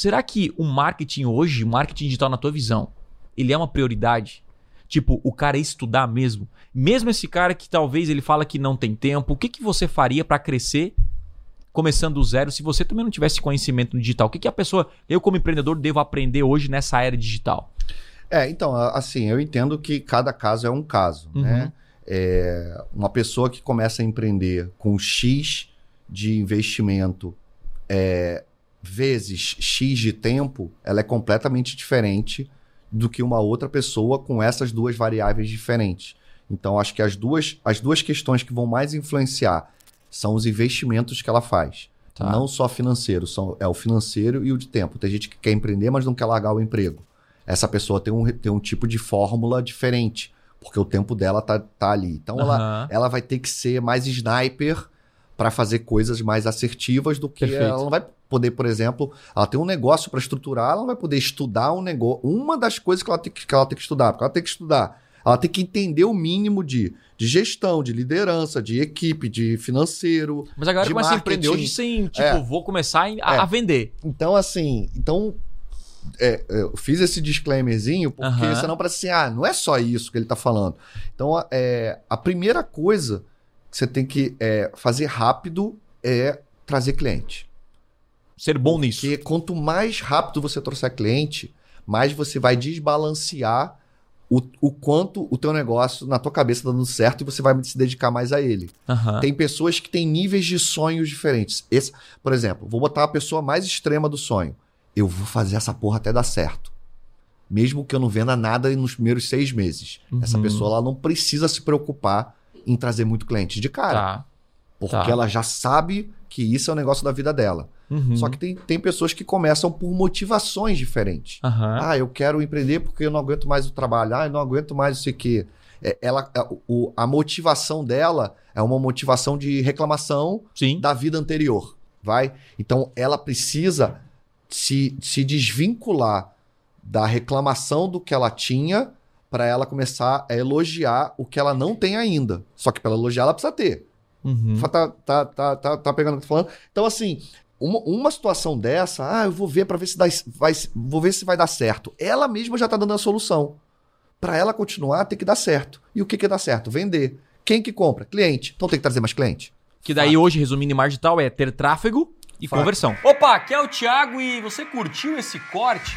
Será que o marketing hoje, o marketing digital na tua visão, ele é uma prioridade? Tipo, o cara estudar mesmo? Mesmo esse cara que talvez ele fala que não tem tempo, o que, que você faria para crescer começando do zero se você também não tivesse conhecimento no digital? O que, que a pessoa, eu como empreendedor, devo aprender hoje nessa era digital? É, então, assim, eu entendo que cada caso é um caso, Uhum. né? É, uma pessoa que começa a empreender com X de investimento é, vezes X de tempo, ela é completamente diferente do que uma outra pessoa com essas duas variáveis diferentes. Então, acho que as duas, as duas questões que vão mais influenciar são os investimentos que ela faz. Tá. Não só financeiro, são, é o financeiro e o de tempo. Tem gente que quer empreender, mas não quer largar o emprego. Essa pessoa tem um, tem um tipo de fórmula diferente, porque o tempo dela tá, tá ali. Então, ela, Aham. ela vai ter que ser mais sniper para fazer coisas mais assertivas do que Perfeito. ela não vai poder, por exemplo, ela tem um negócio para estruturar, ela não vai poder estudar um negócio, uma das coisas que ela tem que, que ela tem que estudar, porque ela tem que estudar, ela tem que entender o mínimo de, de gestão, de liderança, de equipe, de financeiro. Mas a galera de começa a empreender marketing. hoje sem, tipo, É. vou começar a, É. a vender. Então, assim, então é, eu fiz esse disclaimerzinho porque Aham. senão parece assim, ah, não é só isso que ele tá falando. Então, a- é, a primeira coisa você tem que é, fazer rápido é trazer cliente. Ser bom nisso. Porque quanto mais rápido você trouxer cliente, mais você vai desbalancear o, o quanto o teu negócio na tua cabeça tá dando certo e você vai se dedicar mais a ele. Aham. Tem pessoas que têm níveis de sonhos diferentes. Esse, por exemplo, vou botar a pessoa mais extrema do sonho. Eu vou fazer essa porra até dar certo. Mesmo que eu não venda nada nos primeiros seis meses. Essa Uhum. pessoa ela não precisa se preocupar em trazer muito cliente de cara. Tá. Porque tá. ela já sabe que isso é o negócio da vida dela. Uhum. Só que tem, tem pessoas que começam por motivações diferentes. Aham. Ah, eu quero empreender porque eu não aguento mais o trabalho. Ah, eu não aguento mais isso aqui. É, ela, a, o- a motivação dela é uma motivação de reclamação Sim. da vida anterior, vai? Então ela precisa se, se desvincular da reclamação do que ela tinha para ela começar a elogiar o que ela não tem ainda. Só que para elogiar ela precisa ter. Uhum. Tá, tá, tá, tá, tá pegando o que eu tô falando? Então, assim, uma, uma situação dessa, ah, eu vou ver para ver se dá, vai, vou ver se vai dar certo. Ela mesma já tá dando a solução. Para ela continuar, tem que dar certo. E o que que dá certo? Vender. Quem que compra? Cliente. Então tem que trazer mais cliente. Que daí hoje, resumindo em marketing digital, é ter tráfego e Fato. conversão. Opa, aqui é o Thiago e você curtiu esse corte?